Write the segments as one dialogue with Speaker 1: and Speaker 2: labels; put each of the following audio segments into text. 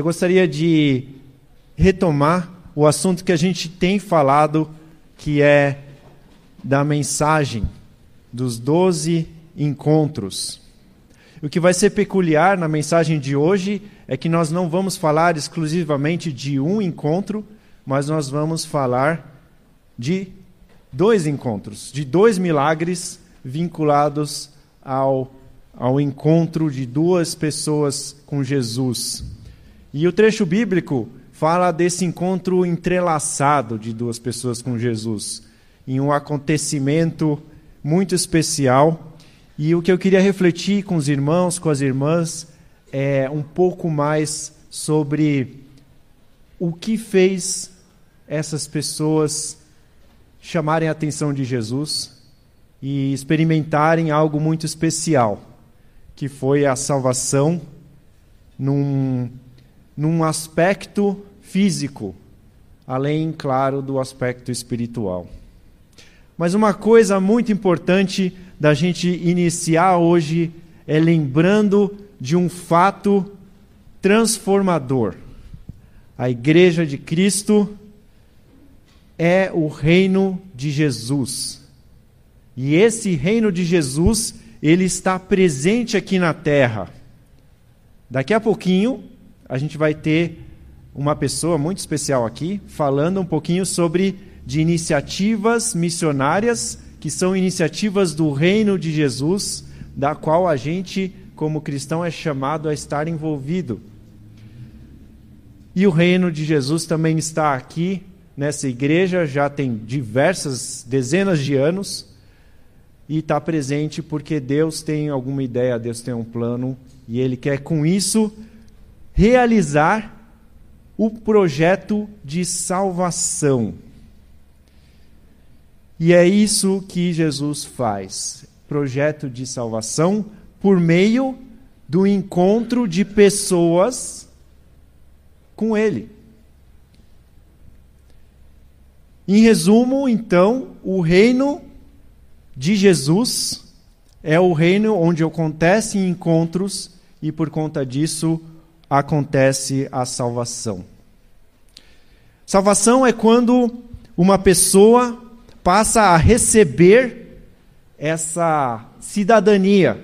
Speaker 1: Eu gostaria de retomar o assunto que a gente tem falado, que é da mensagem dos doze encontros. O que vai ser peculiar na mensagem de hoje é que nós não vamos falar exclusivamente de um encontro, mas nós vamos falar de dois encontros, de dois milagres vinculados ao, ao encontro de duas pessoas com Jesus. E o trecho bíblico fala desse encontro entrelaçado de duas pessoas com Jesus, em um acontecimento muito especial. E o que eu queria refletir com os irmãos, com as irmãs, é um pouco mais sobre o que fez essas pessoas chamarem a atenção de Jesus e experimentarem algo muito especial, que foi a salvação num, num aspecto físico, além, claro, do aspecto espiritual. Mas uma coisa muito importante da gente iniciar hoje é lembrando de um fato transformador. A Igreja de Cristo é o reino de Jesus. E esse reino de Jesus, ele está presente aqui na terra. Daqui a pouquinho, a gente vai ter uma pessoa muito especial aqui falando um pouquinho sobre de iniciativas missionárias que são iniciativas do reino de Jesus, da qual a gente, como cristão, é chamado a estar envolvido. E o reino de Jesus também está aqui nessa igreja, já tem diversas dezenas de anos, e está presente porque Deus tem alguma ideia, Deus tem um plano, e Ele quer com isso realizar o projeto de salvação. E é isso que Jesus faz projeto de salvação por meio do encontro de pessoas com Ele. Em resumo, então, o reino de Jesus é o reino onde acontecem encontros e por conta disso acontece a salvação. Salvação é quando uma pessoa passa a receber essa cidadania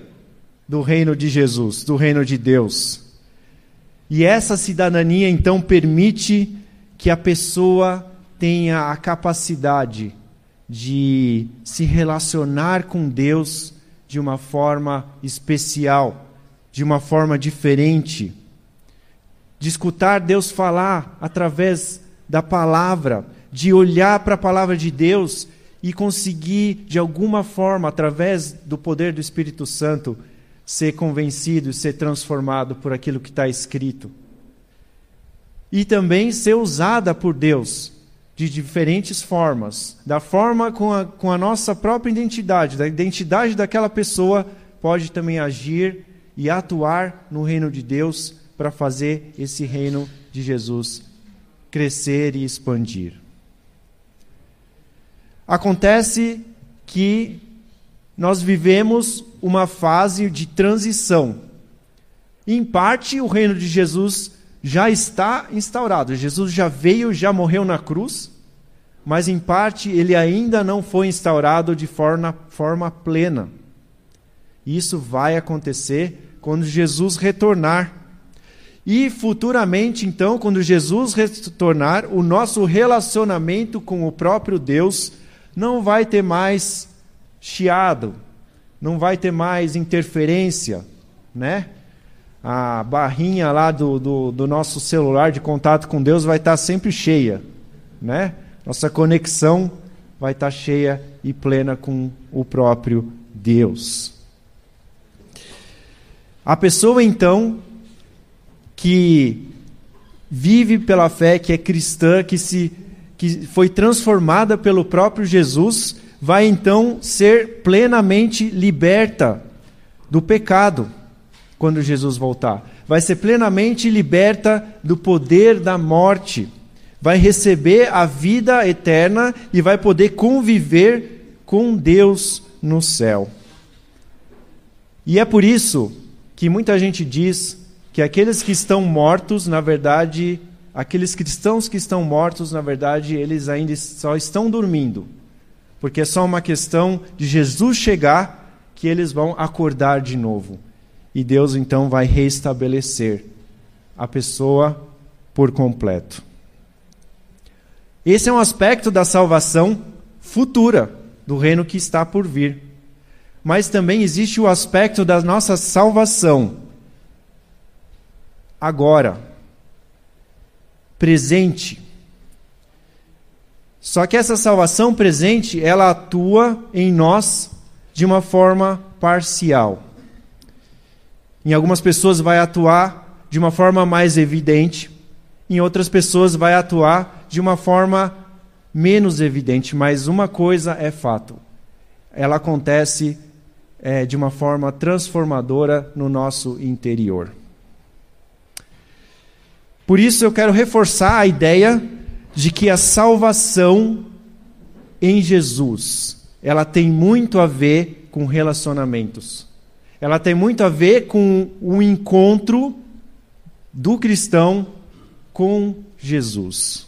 Speaker 1: do reino de Jesus, do reino de Deus. E essa cidadania então permite que a pessoa tenha a capacidade de se relacionar com Deus de uma forma especial, de uma forma diferente, de escutar Deus falar através da palavra, de olhar para a palavra de Deus e conseguir, de alguma forma, através do poder do Espírito Santo, ser convencido e ser transformado por aquilo que está escrito. E também ser usada por Deus de diferentes formas. Da forma com a, com a nossa própria identidade, da identidade daquela pessoa, pode também agir e atuar no reino de Deus para fazer esse reino de Jesus crescer e expandir. Acontece que nós vivemos uma fase de transição. Em parte, o reino de Jesus já está instaurado. Jesus já veio, já morreu na cruz, mas em parte ele ainda não foi instaurado de forma, forma plena. Isso vai acontecer quando Jesus retornar. E futuramente, então, quando Jesus retornar, o nosso relacionamento com o próprio Deus não vai ter mais chiado, não vai ter mais interferência, né? A barrinha lá do, do, do nosso celular de contato com Deus vai estar sempre cheia, né? Nossa conexão vai estar cheia e plena com o próprio Deus. A pessoa então que vive pela fé, que é cristã, que se que foi transformada pelo próprio Jesus, vai então ser plenamente liberta do pecado quando Jesus voltar. Vai ser plenamente liberta do poder da morte. Vai receber a vida eterna e vai poder conviver com Deus no céu. E é por isso que muita gente diz que aqueles que estão mortos, na verdade, aqueles cristãos que estão mortos, na verdade, eles ainda só estão dormindo. Porque é só uma questão de Jesus chegar que eles vão acordar de novo. E Deus então vai restabelecer a pessoa por completo. Esse é um aspecto da salvação futura, do reino que está por vir. Mas também existe o aspecto da nossa salvação agora, presente. Só que essa salvação presente, ela atua em nós de uma forma parcial. Em algumas pessoas vai atuar de uma forma mais evidente, em outras pessoas vai atuar de uma forma menos evidente, mas uma coisa é fato: ela acontece é, de uma forma transformadora no nosso interior. Por isso eu quero reforçar a ideia de que a salvação em Jesus, ela tem muito a ver com relacionamentos. Ela tem muito a ver com o encontro do cristão com Jesus.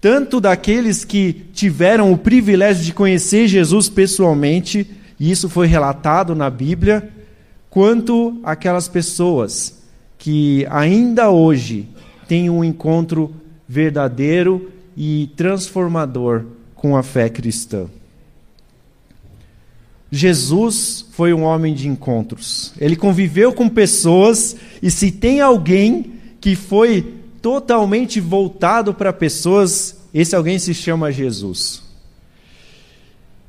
Speaker 1: Tanto daqueles que tiveram o privilégio de conhecer Jesus pessoalmente, e isso foi relatado na Bíblia, quanto aquelas pessoas que ainda hoje têm um encontro verdadeiro e transformador com a fé cristã. Jesus foi um homem de encontros. Ele conviveu com pessoas e se tem alguém que foi totalmente voltado para pessoas, esse alguém se chama Jesus.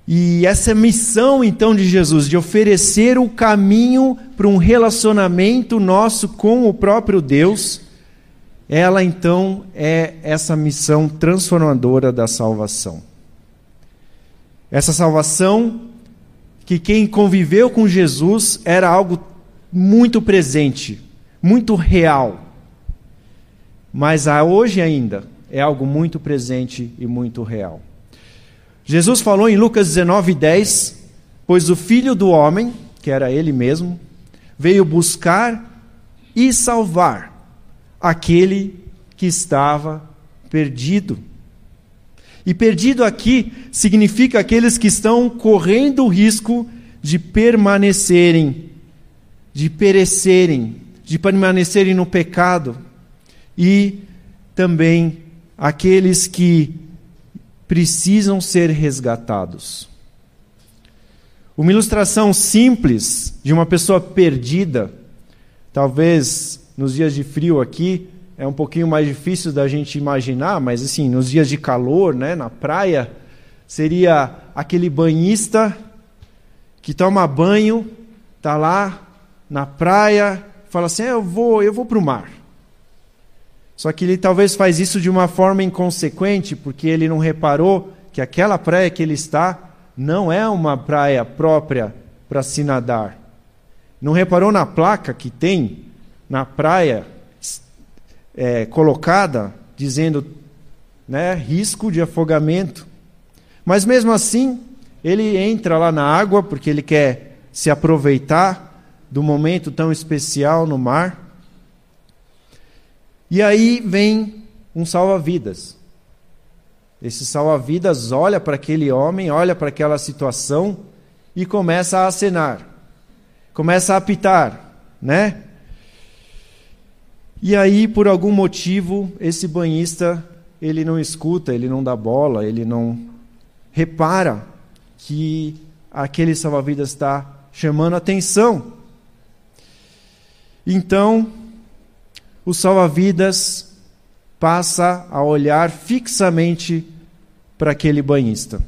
Speaker 1: E essa missão então de Jesus, de oferecer o caminho para um relacionamento nosso com o próprio Deus, ela então é essa missão transformadora da salvação. Essa salvação que quem conviveu com Jesus era algo muito presente, muito real. Mas hoje ainda é algo muito presente e muito real. Jesus falou em Lucas 19, 10: Pois o filho do homem, que era ele mesmo, veio buscar e salvar aquele que estava perdido. E perdido aqui significa aqueles que estão correndo o risco de permanecerem, de perecerem, de permanecerem no pecado, e também aqueles que precisam ser resgatados. Uma ilustração simples de uma pessoa perdida, talvez nos dias de frio aqui é um pouquinho mais difícil da gente imaginar, mas assim, nos dias de calor, né, na praia, seria aquele banhista que toma banho, tá lá na praia, fala assim: "Eu vou, eu vou para o mar". Só que ele talvez faz isso de uma forma inconsequente, porque ele não reparou que aquela praia que ele está não é uma praia própria para se nadar. Não reparou na placa que tem na praia é, colocada dizendo né, risco de afogamento. Mas mesmo assim, ele entra lá na água porque ele quer se aproveitar do momento tão especial no mar. E aí vem um salva-vidas. Esse salva-vidas olha para aquele homem, olha para aquela situação e começa a acenar. Começa a apitar, né? E aí, por algum motivo, esse banhista, ele não escuta, ele não dá bola, ele não repara que aquele salva-vidas está chamando atenção. Então, o salva-vidas passa a olhar fixamente para aquele banhista.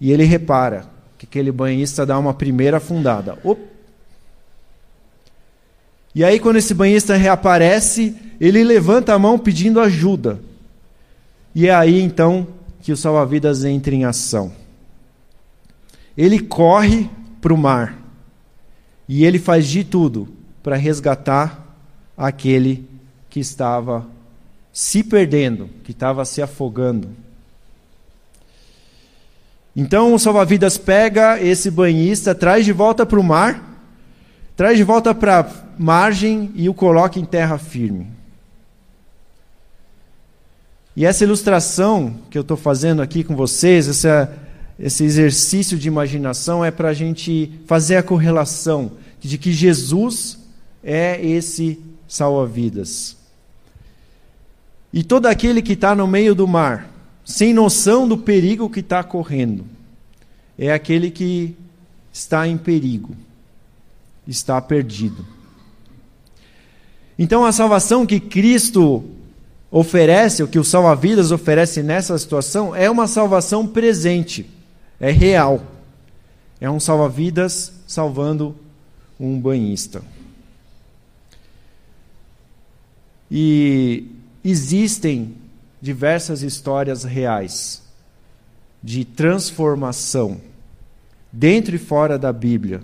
Speaker 1: E ele repara que aquele banhista dá uma primeira afundada. E aí, quando esse banhista reaparece, ele levanta a mão pedindo ajuda. E é aí então que o salva-vidas entra em ação. Ele corre para o mar e ele faz de tudo para resgatar aquele que estava se perdendo, que estava se afogando. Então o salva-vidas pega esse banhista, traz de volta para o mar, traz de volta para a margem e o coloca em terra firme. E essa ilustração que eu estou fazendo aqui com vocês, essa, esse exercício de imaginação, é para a gente fazer a correlação de que Jesus é esse salva-vidas. E todo aquele que está no meio do mar, sem noção do perigo que está correndo, é aquele que está em perigo, está perdido. Então a salvação que Cristo oferece, o que o salva-vidas oferece nessa situação, é uma salvação presente, é real. É um salva-vidas salvando um banhista. E existem diversas histórias reais de transformação dentro e fora da Bíblia,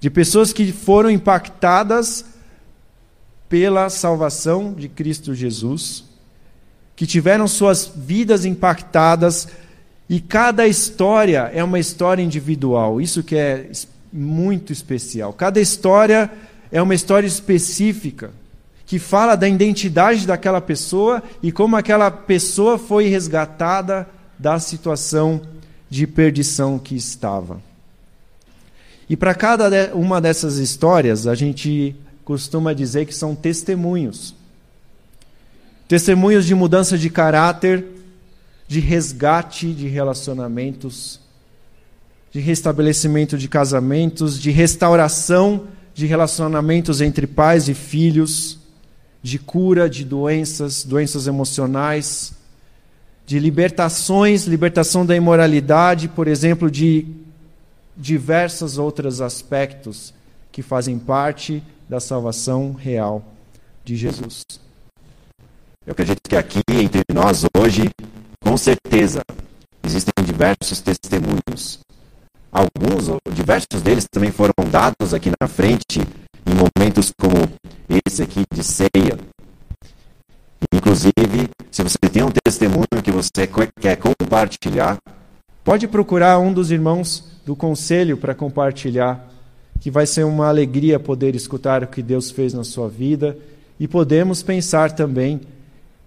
Speaker 1: de pessoas que foram impactadas pela salvação de Cristo Jesus, que tiveram suas vidas impactadas e cada história é uma história individual. Isso que é muito especial. Cada história é uma história específica que fala da identidade daquela pessoa e como aquela pessoa foi resgatada da situação de perdição que estava. E para cada uma dessas histórias, a gente costuma dizer que são testemunhos. Testemunhos de mudança de caráter, de resgate de relacionamentos, de restabelecimento de casamentos, de restauração de relacionamentos entre pais e filhos, de cura de doenças, doenças emocionais, de libertações, libertação da imoralidade, por exemplo, de diversos outros aspectos que fazem parte da salvação real de Jesus. Eu acredito que aqui entre nós hoje, com certeza, existem diversos testemunhos Alguns, diversos deles também foram dados aqui na frente, em momentos como esse aqui de ceia. Inclusive, se você tem um testemunho que você quer compartilhar, pode procurar um dos irmãos do conselho para compartilhar, que vai ser uma alegria poder escutar o que Deus fez na sua vida e podemos pensar também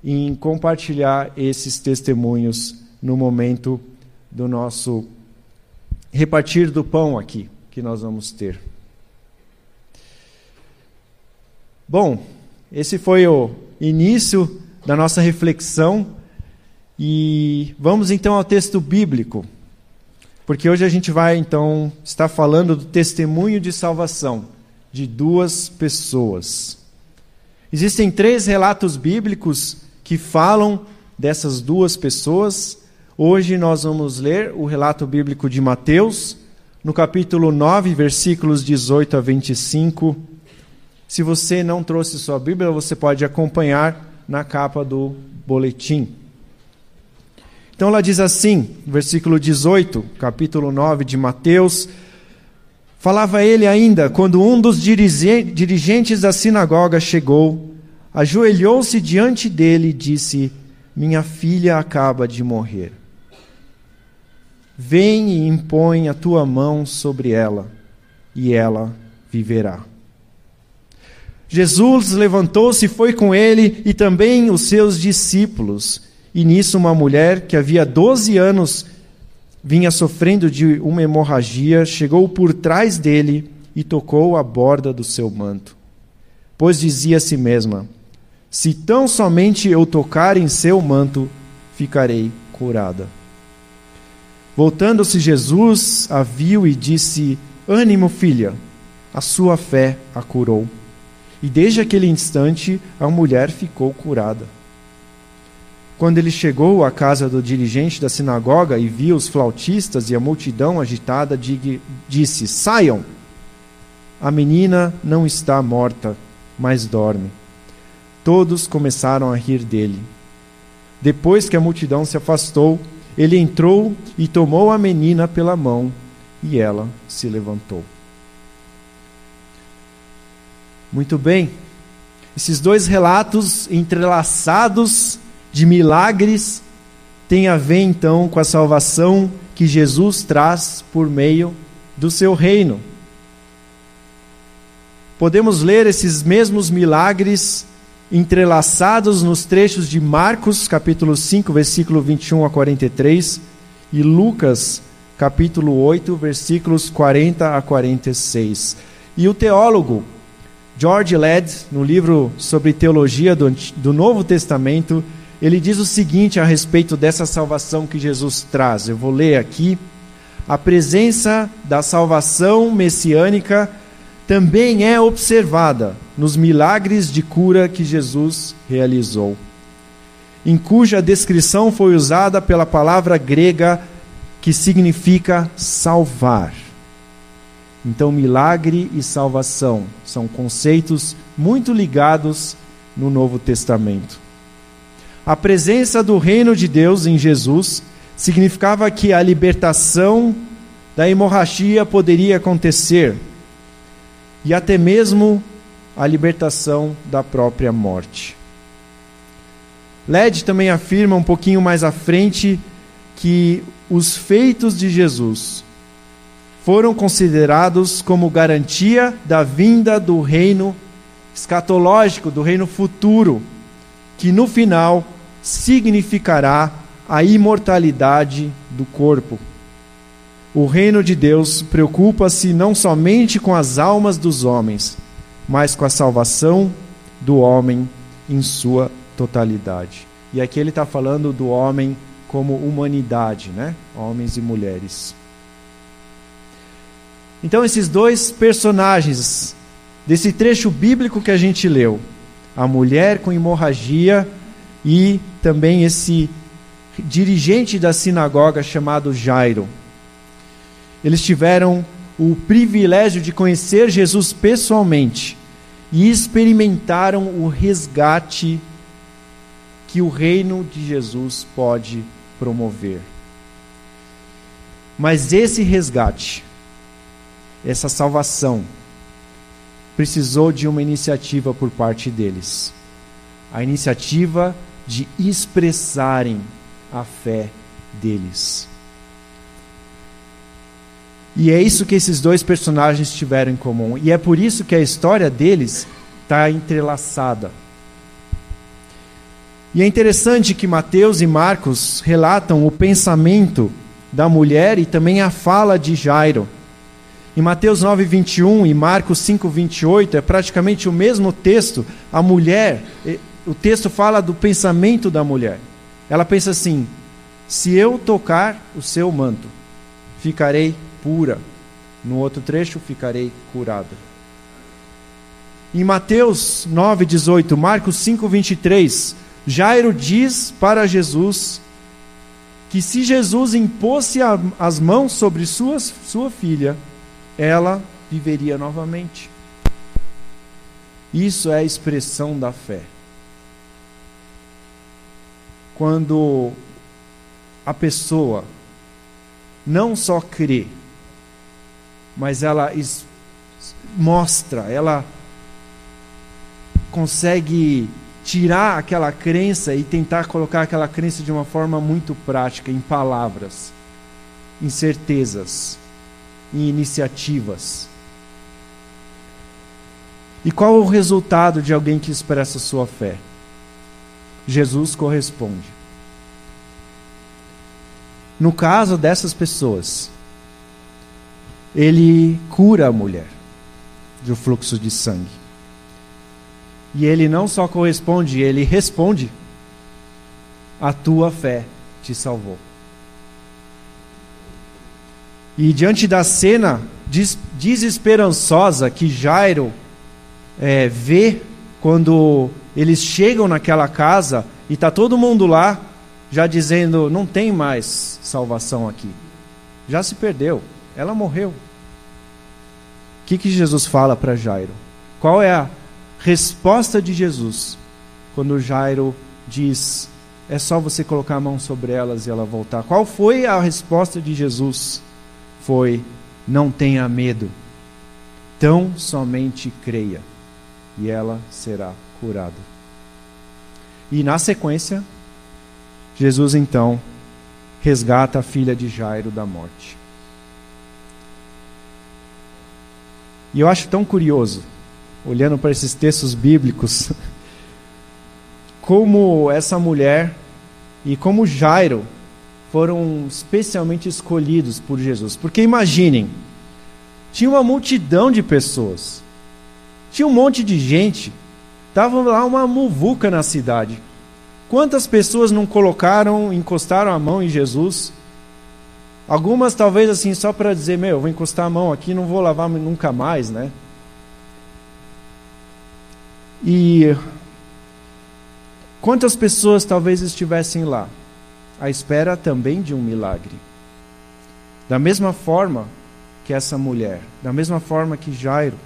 Speaker 1: em compartilhar esses testemunhos no momento do nosso repartir do pão aqui que nós vamos ter. Bom, esse foi o início da nossa reflexão e vamos então ao texto bíblico, porque hoje a gente vai então estar falando do testemunho de salvação de duas pessoas. Existem três relatos bíblicos que falam dessas duas pessoas Hoje nós vamos ler o relato bíblico de Mateus, no capítulo 9, versículos 18 a 25. Se você não trouxe sua Bíblia, você pode acompanhar na capa do boletim. Então ela diz assim, versículo 18, capítulo 9 de Mateus. Falava ele ainda quando um dos dirigentes da sinagoga chegou, ajoelhou-se diante dele e disse: Minha filha acaba de morrer Vem e impõe a tua mão sobre ela, e ela viverá. Jesus levantou-se e foi com ele, e também os seus discípulos. E nisso, uma mulher que havia 12 anos vinha sofrendo de uma hemorragia, chegou por trás dele e tocou a borda do seu manto. Pois dizia a si mesma: Se tão somente eu tocar em seu manto, ficarei curada. Voltando-se Jesus, a viu e disse: Ânimo, filha, a sua fé a curou. E desde aquele instante a mulher ficou curada. Quando ele chegou à casa do dirigente da sinagoga e viu os flautistas e a multidão agitada, disse: Saiam! A menina não está morta, mas dorme. Todos começaram a rir dele. Depois que a multidão se afastou, ele entrou e tomou a menina pela mão e ela se levantou. Muito bem. Esses dois relatos entrelaçados de milagres têm a ver então com a salvação que Jesus traz por meio do seu reino. podemos ler esses mesmos milagres entrelaçados nos trechos de Marcos, capítulo 5, versículo 21 a 43, e Lucas, capítulo 8, versículos 40 a 46. E o teólogo George Led, no livro sobre teologia do, do Novo Testamento, ele diz o seguinte a respeito dessa salvação que Jesus traz. Eu vou ler aqui. A presença da salvação messiânica também é observada nos milagres de cura que Jesus realizou, em cuja descrição foi usada pela palavra grega que significa salvar. Então, milagre e salvação são conceitos muito ligados no Novo Testamento. A presença do reino de Deus em Jesus significava que a libertação da hemorragia poderia acontecer e até mesmo a libertação da própria morte. Led também afirma um pouquinho mais à frente que os feitos de Jesus foram considerados como garantia da vinda do reino escatológico, do reino futuro, que no final significará a imortalidade do corpo. O reino de Deus preocupa-se não somente com as almas dos homens, mas com a salvação do homem em sua totalidade. E aqui ele está falando do homem como humanidade, né? Homens e mulheres. Então, esses dois personagens desse trecho bíblico que a gente leu, a mulher com hemorragia e também esse dirigente da sinagoga chamado Jairo. Eles tiveram o privilégio de conhecer Jesus pessoalmente e experimentaram o resgate que o reino de Jesus pode promover. Mas esse resgate essa salvação precisou de uma iniciativa por parte deles. A iniciativa de expressarem a fé deles. E é isso que esses dois personagens tiveram em comum. E é por isso que a história deles está entrelaçada. E é interessante que Mateus e Marcos relatam o pensamento da mulher e também a fala de Jairo. Em Mateus 9, 21 e Marcos 5, 28, é praticamente o mesmo texto. A mulher, o texto fala do pensamento da mulher. Ela pensa assim: se eu tocar o seu manto, ficarei pura. No outro trecho, ficarei curada. Em Mateus 9, 18, Marcos 5, 23, Jairo diz para Jesus que se Jesus impôsse as mãos sobre suas, sua filha, ela viveria novamente. Isso é a expressão da fé. Quando a pessoa não só crê, mas ela mostra, ela consegue tirar aquela crença e tentar colocar aquela crença de uma forma muito prática, em palavras, em certezas em iniciativas. E qual é o resultado de alguém que expressa sua fé? Jesus corresponde. No caso dessas pessoas, ele cura a mulher do fluxo de sangue. E ele não só corresponde, ele responde: A tua fé te salvou. E diante da cena des desesperançosa que Jairo é, vê quando eles chegam naquela casa e está todo mundo lá, já dizendo: não tem mais salvação aqui, já se perdeu, ela morreu. O que, que Jesus fala para Jairo? Qual é a resposta de Jesus quando Jairo diz: é só você colocar a mão sobre elas e ela voltar? Qual foi a resposta de Jesus? Foi: Não tenha medo, tão somente creia, e ela será curada. E na sequência, Jesus então resgata a filha de Jairo da morte. E eu acho tão curioso olhando para esses textos bíblicos, como essa mulher e como Jairo foram especialmente escolhidos por Jesus. Porque imaginem, tinha uma multidão de pessoas, tinha um monte de gente, estava lá uma muvuca na cidade. Quantas pessoas não colocaram, encostaram a mão em Jesus? Algumas talvez assim só para dizer, meu, vou encostar a mão aqui, não vou lavar nunca mais, né? E quantas pessoas talvez estivessem lá? À espera também de um milagre. Da mesma forma que essa mulher, da mesma forma que Jairo.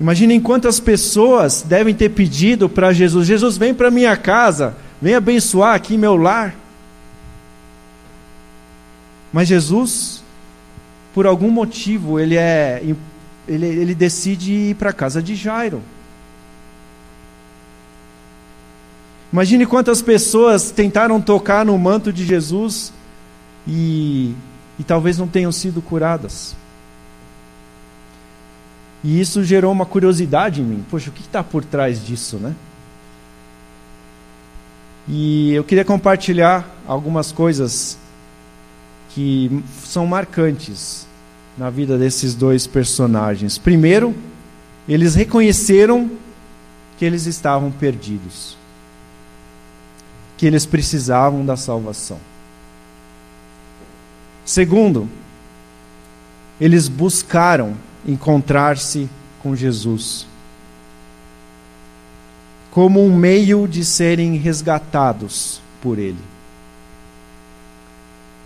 Speaker 1: Imaginem quantas pessoas devem ter pedido para Jesus: Jesus, vem para minha casa, vem abençoar aqui meu lar. Mas Jesus, por algum motivo, ele é ele, ele decide ir para a casa de Jairo. Imagine quantas pessoas tentaram tocar no manto de Jesus e, e talvez não tenham sido curadas. E isso gerou uma curiosidade em mim. Poxa, o que está por trás disso, né? E eu queria compartilhar algumas coisas que são marcantes na vida desses dois personagens. Primeiro, eles reconheceram que eles estavam perdidos que eles precisavam da salvação. Segundo, eles buscaram encontrar-se com Jesus como um meio de serem resgatados por Ele.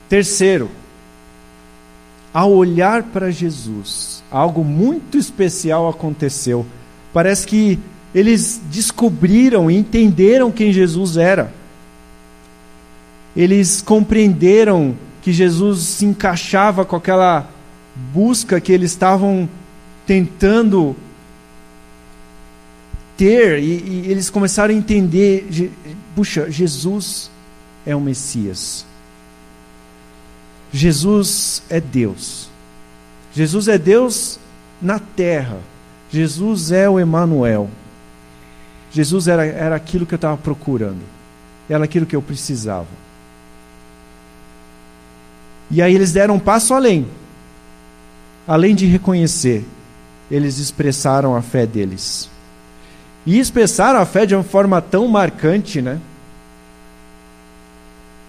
Speaker 1: Terceiro, ao olhar para Jesus, algo muito especial aconteceu. Parece que eles descobriram e entenderam quem Jesus era eles compreenderam que Jesus se encaixava com aquela busca que eles estavam tentando ter, e, e eles começaram a entender: puxa, Jesus é o Messias. Jesus é Deus. Jesus é Deus na terra. Jesus é o Emanuel. Jesus era, era aquilo que eu estava procurando. Era aquilo que eu precisava. E aí eles deram um passo além. Além de reconhecer, eles expressaram a fé deles. E expressaram a fé de uma forma tão marcante, né?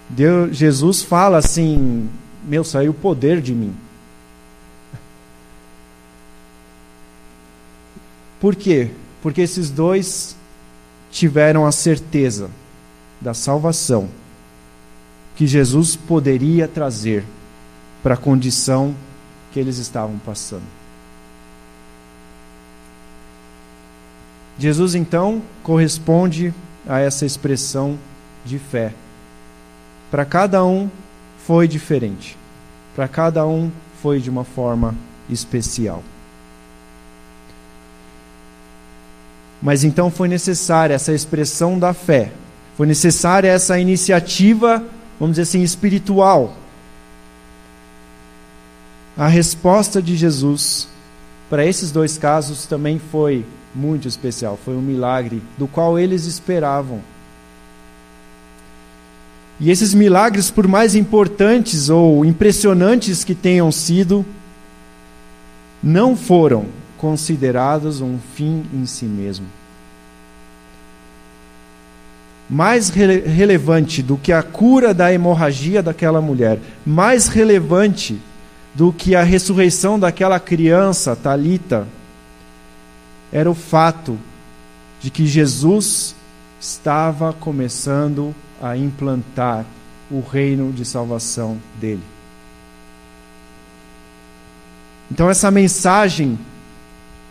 Speaker 1: Deus, Jesus fala assim: Meu, saiu poder de mim. Por quê? Porque esses dois tiveram a certeza da salvação que Jesus poderia trazer para a condição que eles estavam passando. Jesus então corresponde a essa expressão de fé. Para cada um foi diferente. Para cada um foi de uma forma especial. Mas então foi necessária essa expressão da fé. Foi necessária essa iniciativa vamos dizer assim, espiritual. A resposta de Jesus para esses dois casos também foi muito especial, foi um milagre do qual eles esperavam. E esses milagres, por mais importantes ou impressionantes que tenham sido, não foram considerados um fim em si mesmo mais rele relevante do que a cura da hemorragia daquela mulher, mais relevante do que a ressurreição daquela criança, Talita, era o fato de que Jesus estava começando a implantar o reino de salvação dele. Então essa mensagem,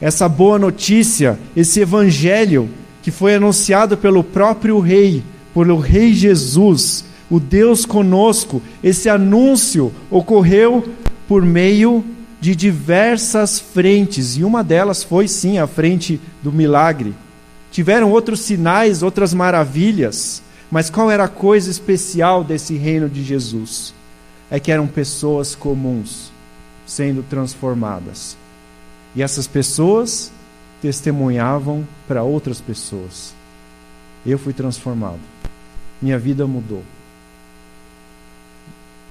Speaker 1: essa boa notícia, esse evangelho que foi anunciado pelo próprio Rei, pelo Rei Jesus, o Deus conosco. Esse anúncio ocorreu por meio de diversas frentes, e uma delas foi sim a frente do milagre. Tiveram outros sinais, outras maravilhas, mas qual era a coisa especial desse reino de Jesus? É que eram pessoas comuns sendo transformadas. E essas pessoas testemunhavam para outras pessoas. Eu fui transformado. Minha vida mudou.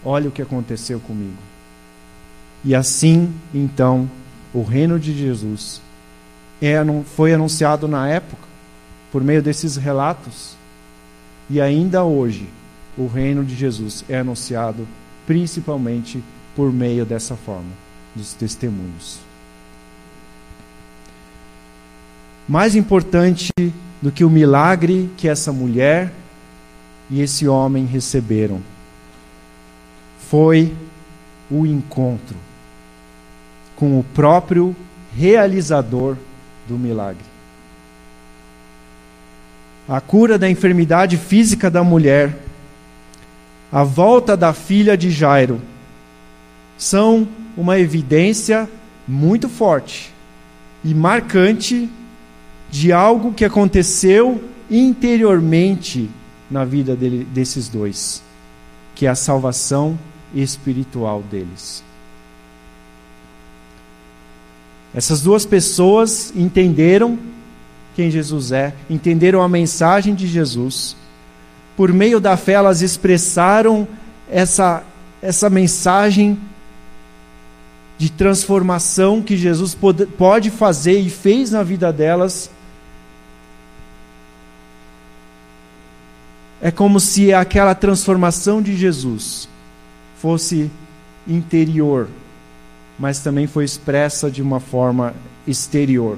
Speaker 1: Olha o que aconteceu comigo. E assim, então, o reino de Jesus é, foi anunciado na época, por meio desses relatos, e ainda hoje, o reino de Jesus é anunciado principalmente por meio dessa forma, dos testemunhos. Mais importante do que o milagre que essa mulher e esse homem receberam foi o encontro com o próprio realizador do milagre. A cura da enfermidade física da mulher, a volta da filha de Jairo, são uma evidência muito forte e marcante de algo que aconteceu interiormente na vida dele, desses dois, que é a salvação espiritual deles. Essas duas pessoas entenderam quem Jesus é, entenderam a mensagem de Jesus. Por meio da fé, elas expressaram essa, essa mensagem de transformação que Jesus pode, pode fazer e fez na vida delas. É como se aquela transformação de Jesus fosse interior, mas também foi expressa de uma forma exterior,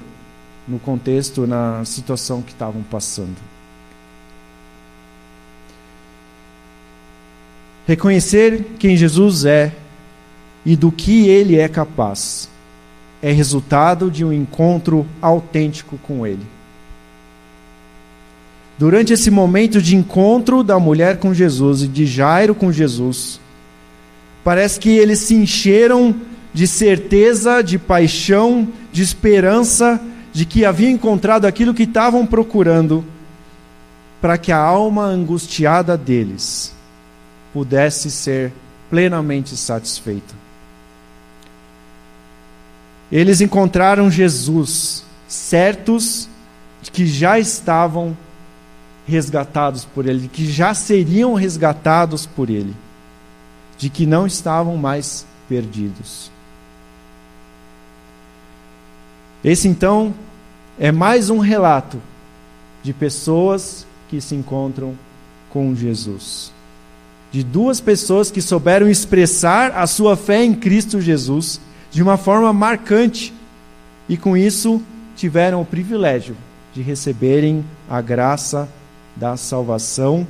Speaker 1: no contexto, na situação que estavam passando. Reconhecer quem Jesus é e do que ele é capaz é resultado de um encontro autêntico com ele. Durante esse momento de encontro da mulher com Jesus e de Jairo com Jesus, Parece que eles se encheram de certeza, de paixão, de esperança, de que haviam encontrado aquilo que estavam procurando, para que a alma angustiada deles pudesse ser plenamente satisfeita. Eles encontraram Jesus, certos de que já estavam resgatados por Ele, que já seriam resgatados por Ele de que não estavam mais perdidos. Esse então é mais um relato de pessoas que se encontram com Jesus. De duas pessoas que souberam expressar a sua fé em Cristo Jesus de uma forma marcante e com isso tiveram o privilégio de receberem a graça da salvação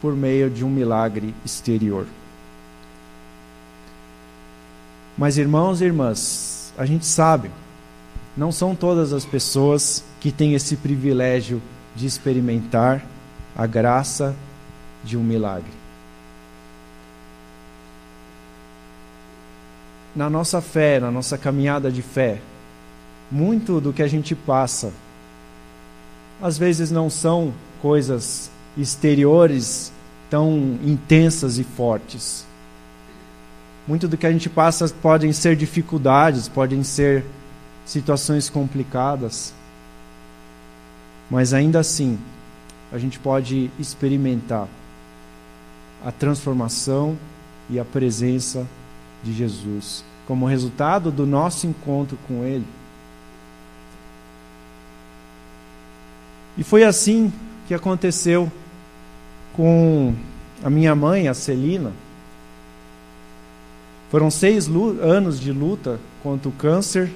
Speaker 1: por meio de um milagre exterior. Mas, irmãos e irmãs, a gente sabe, não são todas as pessoas que têm esse privilégio de experimentar a graça de um milagre. Na nossa fé, na nossa caminhada de fé, muito do que a gente passa, às vezes não são coisas exteriores tão intensas e fortes muito do que a gente passa podem ser dificuldades, podem ser situações complicadas. Mas ainda assim, a gente pode experimentar a transformação e a presença de Jesus como resultado do nosso encontro com Ele. E foi assim que aconteceu com a minha mãe, a Celina. Foram seis anos de luta contra o câncer.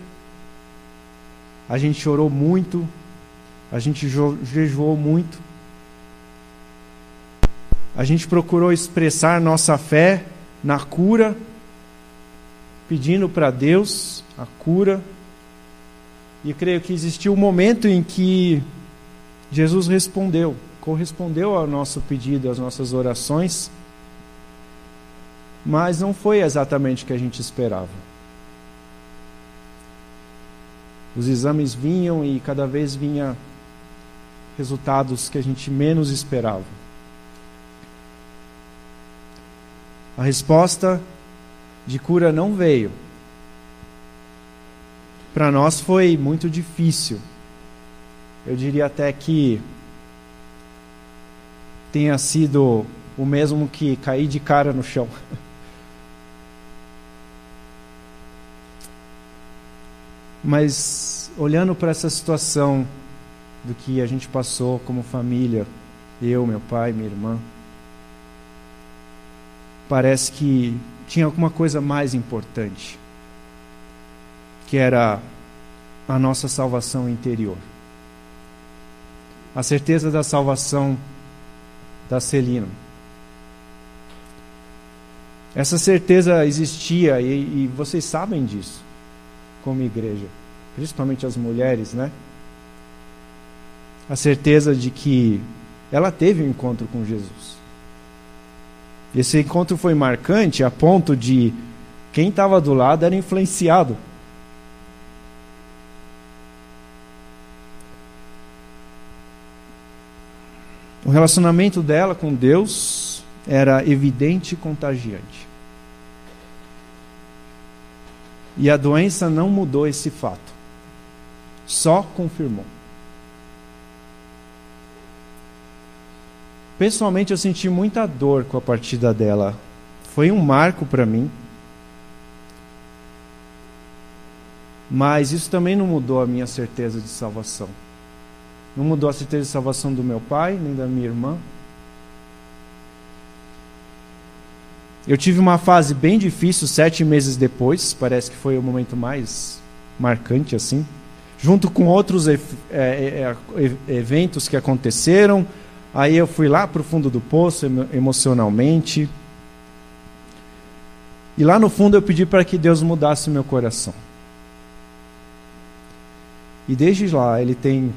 Speaker 1: A gente chorou muito, a gente jejuou muito. A gente procurou expressar nossa fé na cura, pedindo para Deus a cura. E creio que existiu um momento em que Jesus respondeu, correspondeu ao nosso pedido, às nossas orações mas não foi exatamente o que a gente esperava. Os exames vinham e cada vez vinha resultados que a gente menos esperava. A resposta de cura não veio. para nós foi muito difícil. Eu diria até que tenha sido o mesmo que cair de cara no chão. Mas olhando para essa situação do que a gente passou como família, eu, meu pai, minha irmã, parece que tinha alguma coisa mais importante, que era a nossa salvação interior. A certeza da salvação da Celina. Essa certeza existia e, e vocês sabem disso, como igreja, principalmente as mulheres, né? A certeza de que ela teve um encontro com Jesus. Esse encontro foi marcante a ponto de quem estava do lado era influenciado. O relacionamento dela com Deus era evidente e contagiante. E a doença não mudou esse fato, só confirmou. Pessoalmente, eu senti muita dor com a partida dela. Foi um marco para mim. Mas isso também não mudou a minha certeza de salvação. Não mudou a certeza de salvação do meu pai, nem da minha irmã. Eu tive uma fase bem difícil sete meses depois, parece que foi o momento mais marcante assim, junto com outros é, é, eventos que aconteceram, Aí eu fui lá para o fundo do poço emocionalmente. E lá no fundo eu pedi para que Deus mudasse meu coração. E desde lá ele tem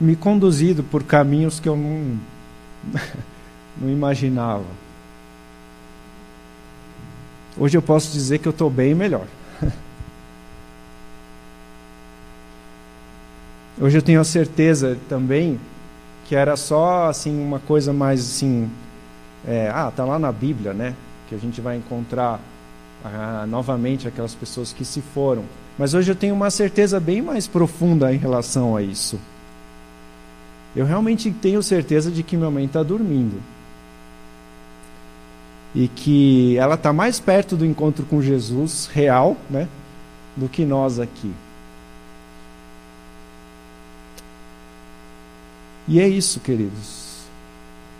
Speaker 1: me conduzido por caminhos que eu não, não imaginava. Hoje eu posso dizer que eu estou bem melhor. Hoje eu tenho a certeza também que era só assim uma coisa mais assim, é, ah, tá lá na Bíblia, né? Que a gente vai encontrar ah, novamente aquelas pessoas que se foram. Mas hoje eu tenho uma certeza bem mais profunda em relação a isso. Eu realmente tenho certeza de que minha mãe está dormindo. E que ela está mais perto do encontro com Jesus real, né? Do que nós aqui. E é isso, queridos.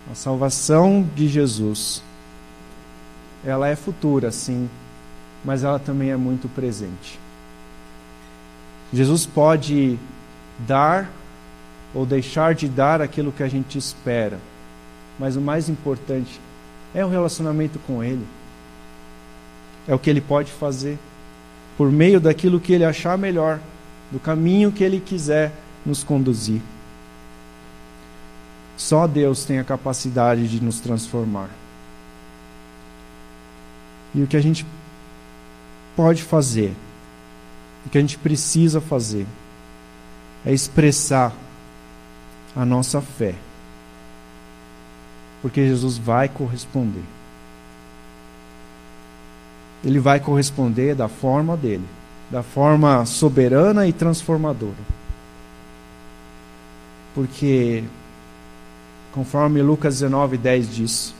Speaker 1: A salvação de Jesus, ela é futura, sim, mas ela também é muito presente. Jesus pode dar ou deixar de dar aquilo que a gente espera, mas o mais importante é o relacionamento com Ele. É o que Ele pode fazer por meio daquilo que Ele achar melhor, do caminho que Ele quiser nos conduzir. Só Deus tem a capacidade de nos transformar. E o que a gente pode fazer, o que a gente precisa fazer, é expressar a nossa fé. Porque Jesus vai corresponder. Ele vai corresponder da forma dele, da forma soberana e transformadora. Porque Conforme Lucas 19, 10 diz: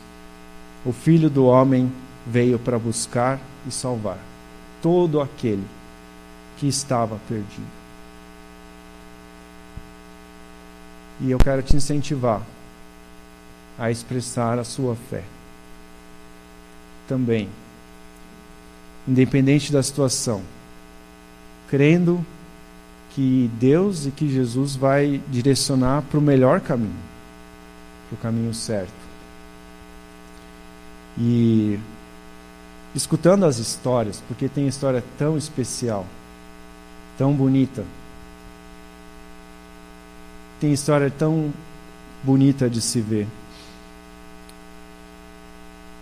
Speaker 1: O Filho do Homem veio para buscar e salvar todo aquele que estava perdido. E eu quero te incentivar a expressar a sua fé. Também, independente da situação, crendo que Deus e que Jesus vai direcionar para o melhor caminho para o caminho certo. E escutando as histórias, porque tem história tão especial, tão bonita, tem história tão bonita de se ver.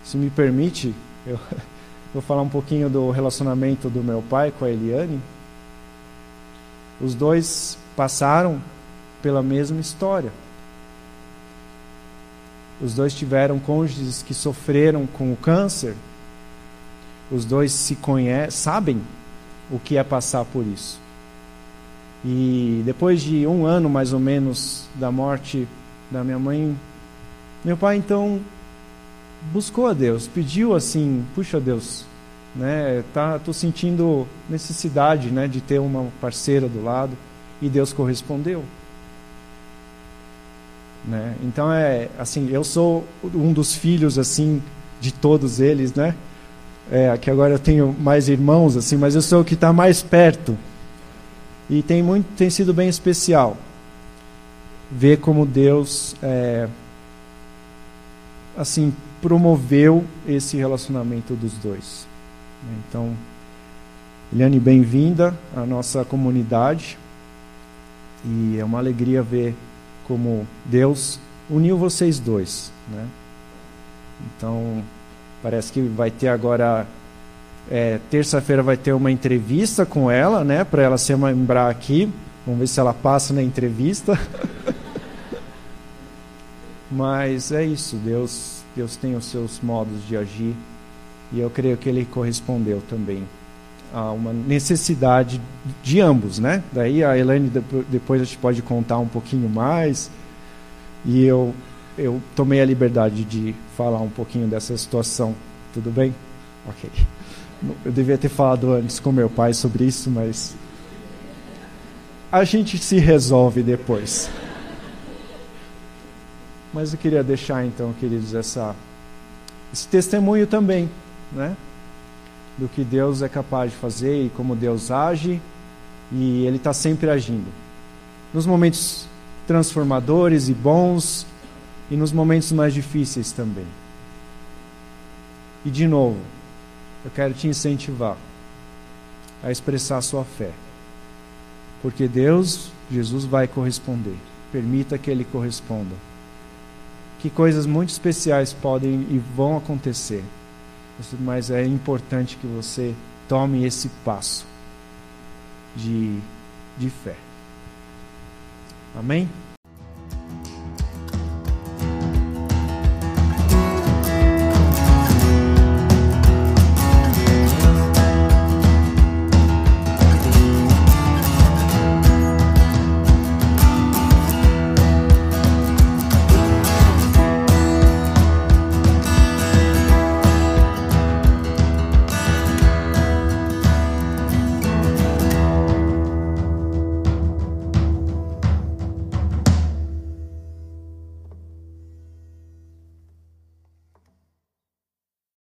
Speaker 1: Se me permite, eu vou falar um pouquinho do relacionamento do meu pai com a Eliane. Os dois passaram pela mesma história. Os dois tiveram cônjuges que sofreram com o câncer. Os dois se conhecem, sabem o que é passar por isso. E depois de um ano mais ou menos da morte da minha mãe, meu pai então buscou a Deus, pediu assim, puxa Deus, né, tá, tô sentindo necessidade, né, de ter uma parceira do lado, e Deus correspondeu. Né? Então é assim, eu sou um dos filhos assim de todos eles, né? É, que agora eu tenho mais irmãos assim, mas eu sou o que está mais perto. E tem muito, tem sido bem especial ver como Deus é, assim promoveu esse relacionamento dos dois. Então, Eliane, bem-vinda à nossa comunidade. E é uma alegria ver como Deus uniu vocês dois. Né? Então, parece que vai ter agora. É, Terça-feira vai ter uma entrevista com ela, né? Para ela se lembrar aqui. Vamos ver se ela passa na entrevista. Mas é isso, Deus, Deus tem os seus modos de agir e eu creio que ele correspondeu também a uma necessidade de ambos, né? Daí a Elaine depois a gente pode contar um pouquinho mais. E eu eu tomei a liberdade de falar um pouquinho dessa situação. Tudo bem? OK. Eu devia ter falado antes com meu pai sobre isso, mas a gente se resolve depois. Mas eu queria deixar então, queridos, essa esse testemunho também, né? do que Deus é capaz de fazer e como Deus age, e Ele está sempre agindo. Nos momentos transformadores e bons, e nos momentos mais difíceis também. E de novo, eu quero te incentivar a expressar sua fé. Porque Deus, Jesus vai corresponder. Permita que Ele corresponda. Que coisas muito especiais podem e vão acontecer mas é importante que você tome esse passo de, de fé. Amém?